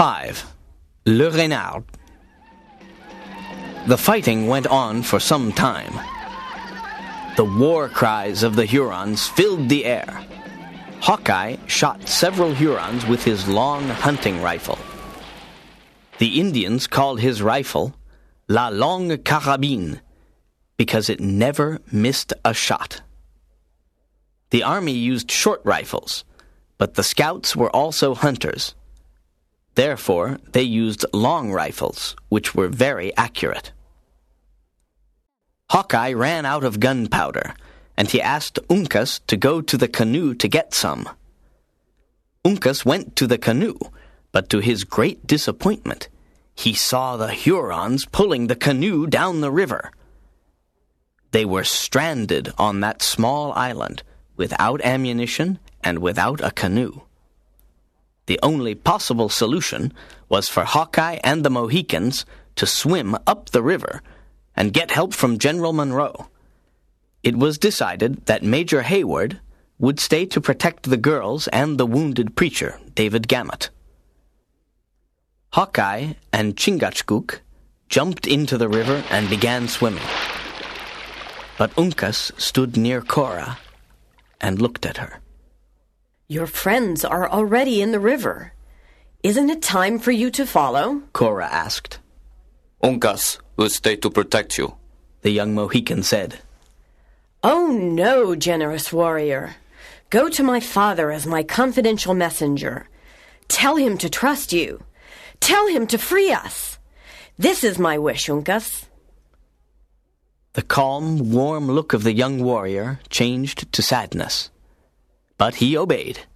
5. Le Renard. The fighting went on for some time. The war cries of the Hurons filled the air. Hawkeye shot several Hurons with his long hunting rifle. The Indians called his rifle La Longue Carabine because it never missed a shot. The army used short rifles, but the scouts were also hunters. Therefore, they used long rifles, which were very accurate. Hawkeye ran out of gunpowder, and he asked Uncas to go to the canoe to get some. Uncas went to the canoe, but to his great disappointment, he saw the Hurons pulling the canoe down the river. They were stranded on that small island, without ammunition and without a canoe. The only possible solution was for Hawkeye and the Mohicans to swim up the river and get help from General Munro. It was decided that Major Heyward would stay to protect the girls and the wounded preacher, David Gamut. Hawkeye and Chingachgook jumped into the river and began swimming. But Uncas stood near Cora and looked at her. Your friends are already in the river. Isn't it time for you to follow? Cora asked. Uncas will stay to protect you, the young Mohican said. Oh, no, generous warrior. Go to my father as my confidential messenger. Tell him to trust you. Tell him to free us. This is my wish, Uncas. The calm, warm look of the young warrior changed to sadness. But he obeyed.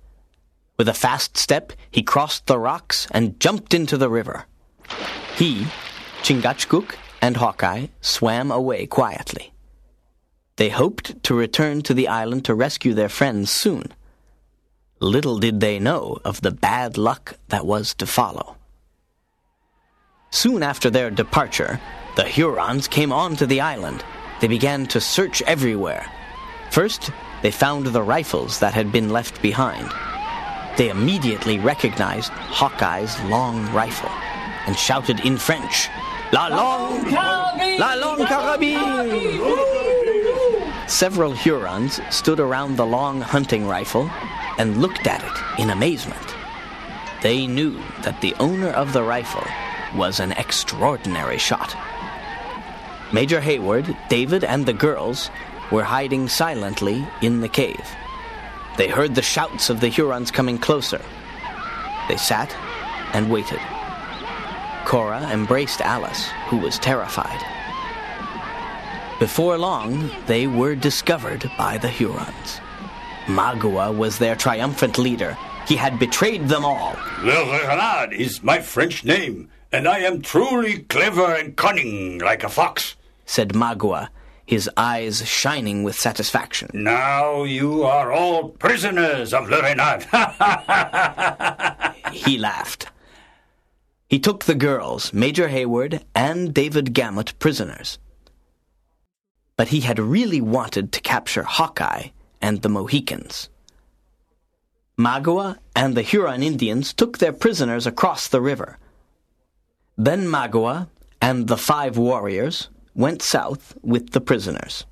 With a fast step, he crossed the rocks and jumped into the river. He, Chingachgook, and Hawkeye swam away quietly. They hoped to return to the island to rescue their friends soon. Little did they know of the bad luck that was to follow. Soon after their departure, the Hurons came onto the island. They began to search everywhere. First, they found the rifles that had been left behind. They immediately recognized Hawkeye's long rifle and shouted in French, La longue carabine! La longue carabine! Several Hurons stood around the long hunting rifle and looked at it in amazement. They knew that the owner of the rifle was an extraordinary shot. Major Heyward, David, and the girls were hiding silently in the cave. They heard the shouts of the Hurons coming closer. They sat and waited. Cora embraced Alice, who was terrified. Before long, they were discovered by the Hurons. Magua was their triumphant leader. He had betrayed them all. Le Renard is my French name, and I am truly clever and cunning like a fox, said Magua, his eyes shining with satisfaction. Now you are all prisoners of Le Renard. he laughed. He took the girls, Major Heyward and David Gamut, prisoners. But he had really wanted to capture Hawkeye and the Mohicans. Magua and the Huron Indians took their prisoners across the river. Then Magua and the five warriors went south with the prisoners.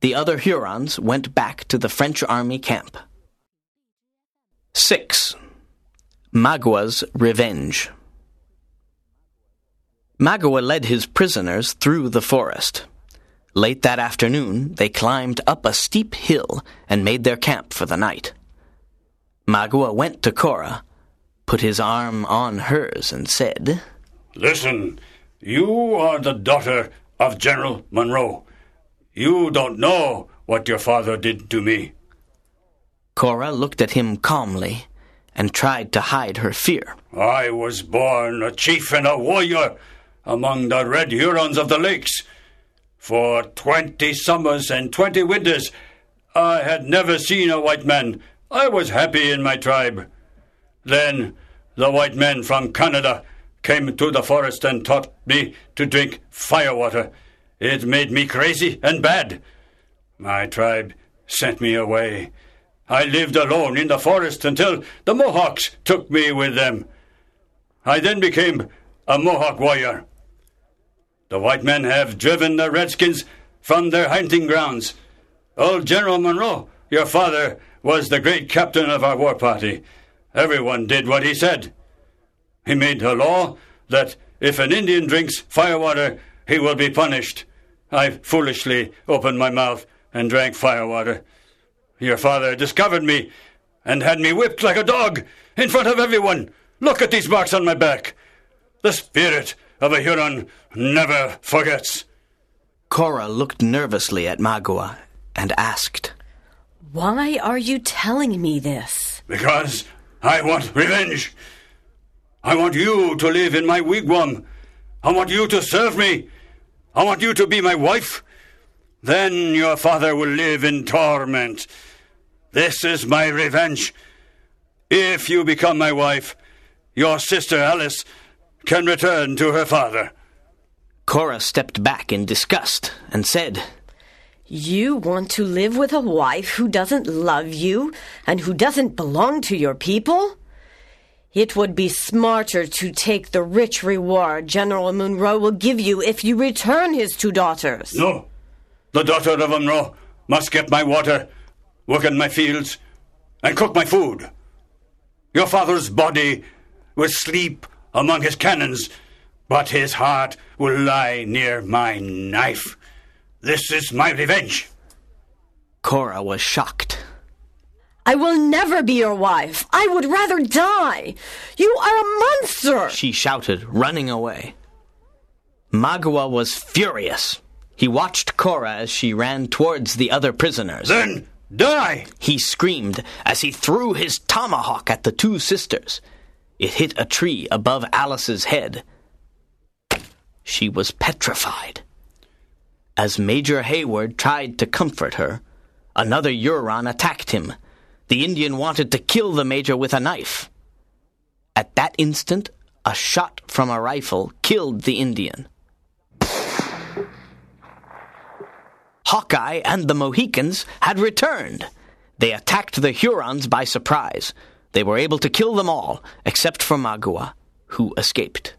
The other Hurons went back to the French army camp. 6. Magua's Revenge Magua led his prisoners through the forest. Late that afternoon, they climbed up a steep hill and made their camp for the night. Magua went to Cora, put his arm on hers, and said, Listen, you are the daughter of General Munro. You don't know what your father did to me. Cora looked at him calmly and tried to hide her fear. I was born a chief and a warrior among the red Hurons of the lakes. For twenty summers and twenty winters, I had never seen a white man. I was happy in my tribe. Then the white men from Canada came to the forest and taught me to drink fire water. It made me crazy and bad. My tribe sent me away. I lived alone in the forest until the Mohawks took me with them. I then became a Mohawk warrior. The white men have driven the redskins from their hunting grounds. Old General Munro, your father, was the great captain of our war party. Everyone did what he said. He made a law that if an Indian drinks firewater, he will be punished. I foolishly opened my mouth and drank firewater. Your father discovered me and had me whipped like a dog in front of everyone. Look at these marks on my back. The spirit of a Huron never forgets. Cora looked nervously at Magua and asked, Why are you telling me this? Because I want revenge. I want you to live in my wigwam. I want you to serve me. I want you to be my wife. Then your father will live in torment. This is my revenge. If you become my wife, your sister Alice can return to her father. Cora stepped back in disgust and said, You want to live with a wife who doesn't love you and who doesn't belong to your people? It would be smarter to take the rich reward General Munro will give you if you return his two daughters. No. The daughter of Munro must get my water, work in my fields, and cook my food. Your father's body will sleep among his cannons, but his heart will lie near my knife. This is my revenge. Cora was shocked. I will never be your wife. I would rather die. You are a monster. She shouted, running away. Magua was furious. He watched Cora as she ran towards the other prisoners. Then die! He screamed as he threw his tomahawk at the two sisters. It hit a tree above Alice's head. She was petrified. As Major Heyward tried to comfort her, another Huron attacked him. The Indian wanted to kill the Major with a knife. At that instant, a shot from a rifle killed the Indian. Hawkeye and the Mohicans had returned. They attacked the Hurons by surprise. They were able to kill them all, except for Magua, who escaped.